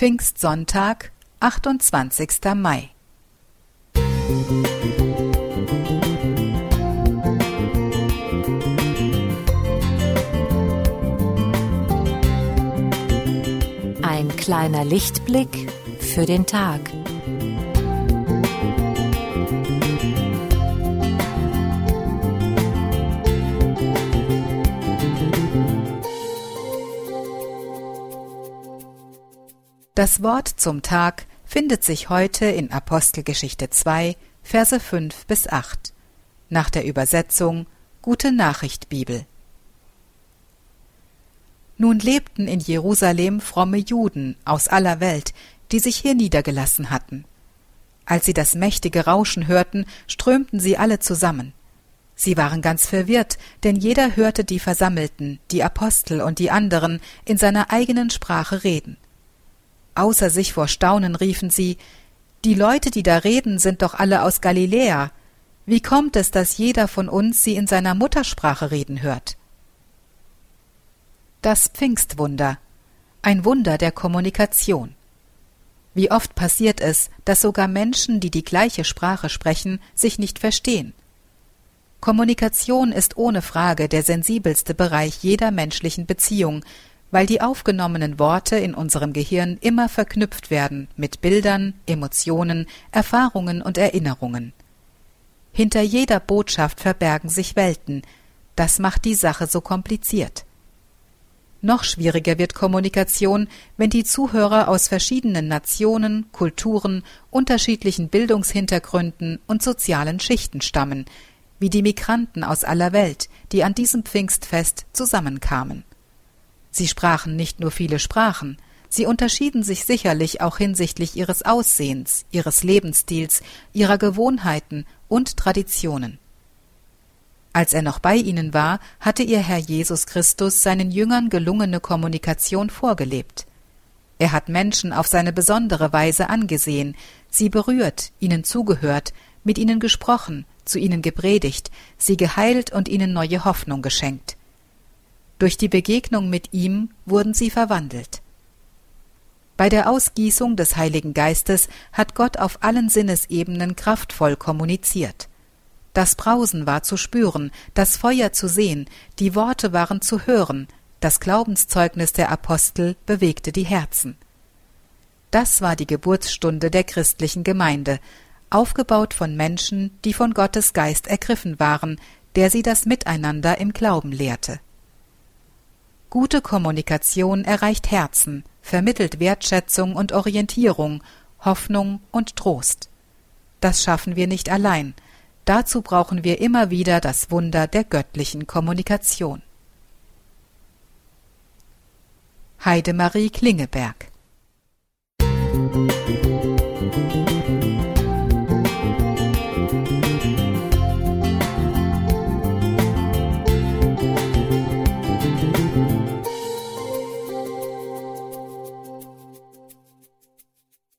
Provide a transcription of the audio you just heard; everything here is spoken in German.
Pfingstsonntag, 28. Mai. Ein kleiner Lichtblick für den Tag. Das Wort zum Tag findet sich heute in Apostelgeschichte 2, Verse 5 bis 8, nach der Übersetzung Gute Nachricht Bibel. Nun lebten in Jerusalem fromme Juden aus aller Welt, die sich hier niedergelassen hatten. Als sie das mächtige Rauschen hörten, strömten sie alle zusammen. Sie waren ganz verwirrt, denn jeder hörte die Versammelten, die Apostel und die anderen in seiner eigenen Sprache reden. Außer sich vor Staunen riefen sie Die Leute, die da reden, sind doch alle aus Galiläa. Wie kommt es, dass jeder von uns sie in seiner Muttersprache reden hört? Das Pfingstwunder. Ein Wunder der Kommunikation. Wie oft passiert es, dass sogar Menschen, die die gleiche Sprache sprechen, sich nicht verstehen. Kommunikation ist ohne Frage der sensibelste Bereich jeder menschlichen Beziehung, weil die aufgenommenen Worte in unserem Gehirn immer verknüpft werden mit Bildern, Emotionen, Erfahrungen und Erinnerungen. Hinter jeder Botschaft verbergen sich Welten, das macht die Sache so kompliziert. Noch schwieriger wird Kommunikation, wenn die Zuhörer aus verschiedenen Nationen, Kulturen, unterschiedlichen Bildungshintergründen und sozialen Schichten stammen, wie die Migranten aus aller Welt, die an diesem Pfingstfest zusammenkamen. Sie sprachen nicht nur viele Sprachen, sie unterschieden sich sicherlich auch hinsichtlich ihres Aussehens, ihres Lebensstils, ihrer Gewohnheiten und Traditionen. Als er noch bei ihnen war, hatte ihr Herr Jesus Christus seinen Jüngern gelungene Kommunikation vorgelebt. Er hat Menschen auf seine besondere Weise angesehen, sie berührt, ihnen zugehört, mit ihnen gesprochen, zu ihnen gepredigt, sie geheilt und ihnen neue Hoffnung geschenkt. Durch die Begegnung mit ihm wurden sie verwandelt. Bei der Ausgießung des Heiligen Geistes hat Gott auf allen Sinnesebenen kraftvoll kommuniziert. Das Brausen war zu spüren, das Feuer zu sehen, die Worte waren zu hören, das Glaubenszeugnis der Apostel bewegte die Herzen. Das war die Geburtsstunde der christlichen Gemeinde, aufgebaut von Menschen, die von Gottes Geist ergriffen waren, der sie das Miteinander im Glauben lehrte. Gute Kommunikation erreicht Herzen, vermittelt Wertschätzung und Orientierung, Hoffnung und Trost. Das schaffen wir nicht allein. Dazu brauchen wir immer wieder das Wunder der göttlichen Kommunikation. Heidemarie Klingeberg